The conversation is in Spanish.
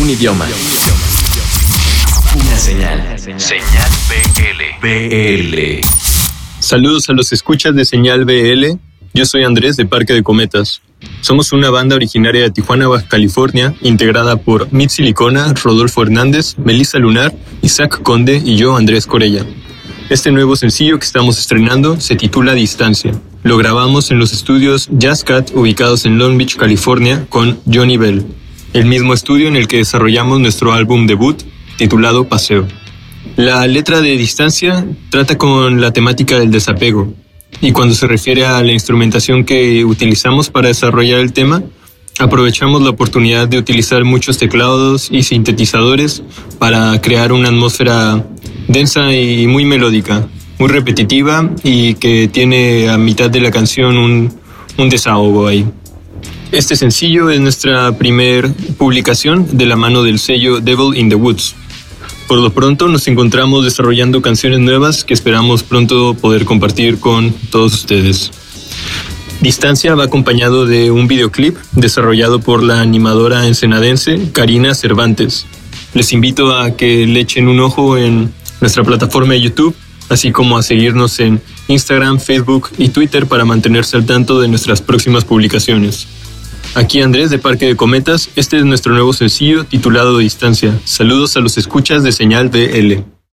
Un idioma. Una señal. Señal BL. BL. Saludos a los escuchas de Señal BL. Yo soy Andrés de Parque de Cometas. Somos una banda originaria de Tijuana, Baja California, integrada por Mitzi Licona, Rodolfo Hernández, Melissa Lunar, Isaac Conde y yo, Andrés Corella. Este nuevo sencillo que estamos estrenando se titula Distancia. Lo grabamos en los estudios Jazz Cat ubicados en Long Beach, California, con Johnny Bell, el mismo estudio en el que desarrollamos nuestro álbum debut titulado Paseo. La letra de Distancia trata con la temática del desapego, y cuando se refiere a la instrumentación que utilizamos para desarrollar el tema, aprovechamos la oportunidad de utilizar muchos teclados y sintetizadores para crear una atmósfera densa y muy melódica, muy repetitiva y que tiene a mitad de la canción un, un desahogo ahí. Este sencillo es nuestra primer publicación de la mano del sello Devil in the Woods. Por lo pronto nos encontramos desarrollando canciones nuevas que esperamos pronto poder compartir con todos ustedes. Distancia va acompañado de un videoclip desarrollado por la animadora ensenadense Karina Cervantes. Les invito a que le echen un ojo en nuestra plataforma de YouTube, así como a seguirnos en Instagram, Facebook y Twitter para mantenerse al tanto de nuestras próximas publicaciones. Aquí Andrés de Parque de Cometas, este es nuestro nuevo sencillo titulado Distancia. Saludos a los escuchas de Señal BL.